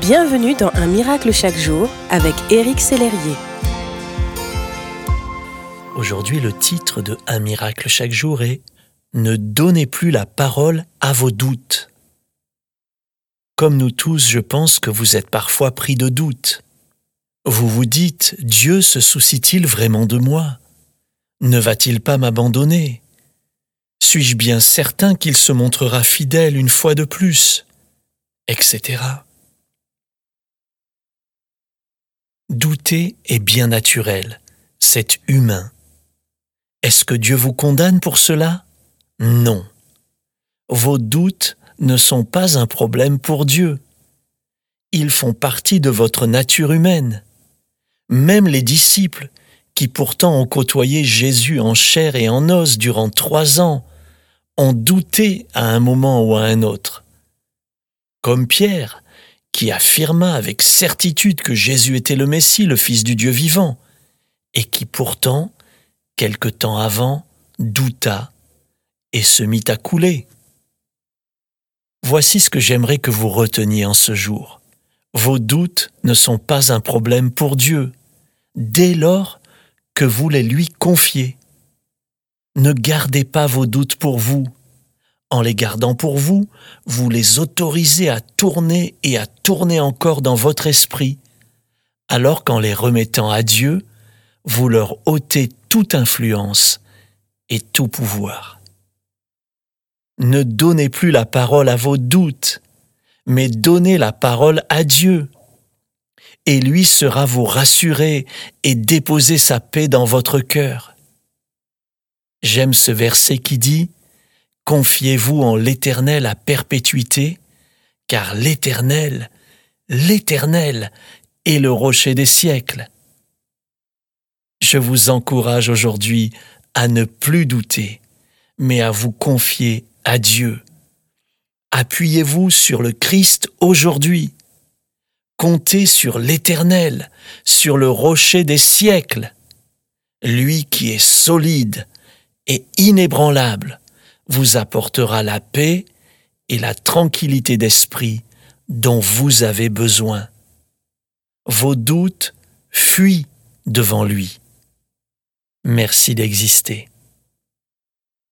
Bienvenue dans Un miracle chaque jour avec Éric Sellerier. Aujourd'hui, le titre de Un miracle chaque jour est Ne donnez plus la parole à vos doutes. Comme nous tous, je pense que vous êtes parfois pris de doutes. Vous vous dites, Dieu se soucie-t-il vraiment de moi? Ne va-t-il pas m'abandonner? Suis-je bien certain qu'il se montrera fidèle une fois de plus? Etc. Douter est bien naturel, c'est humain. Est-ce que Dieu vous condamne pour cela? Non. Vos doutes ne sont pas un problème pour Dieu. Ils font partie de votre nature humaine. Même les disciples, qui pourtant ont côtoyé Jésus en chair et en os durant trois ans, ont douté à un moment ou à un autre. Comme Pierre, qui affirma avec certitude que Jésus était le Messie, le Fils du Dieu vivant, et qui pourtant, quelque temps avant, douta et se mit à couler. Voici ce que j'aimerais que vous reteniez en ce jour. Vos doutes ne sont pas un problème pour Dieu, dès lors que vous les lui confiez. Ne gardez pas vos doutes pour vous, en les gardant pour vous, vous les autorisez à tourner et à tourner encore dans votre esprit, alors qu'en les remettant à Dieu, vous leur ôtez toute influence et tout pouvoir. Ne donnez plus la parole à vos doutes, mais donnez la parole à Dieu. Et lui sera vous rassurer et déposer sa paix dans votre cœur. J'aime ce verset qui dit Confiez-vous en l'Éternel à perpétuité, car l'Éternel, l'Éternel est le rocher des siècles. Je vous encourage aujourd'hui à ne plus douter, mais à vous confier à Dieu. Appuyez-vous sur le Christ aujourd'hui. Comptez sur l'Éternel, sur le rocher des siècles, lui qui est solide et inébranlable vous apportera la paix et la tranquillité d'esprit dont vous avez besoin. Vos doutes fuient devant lui. Merci d'exister.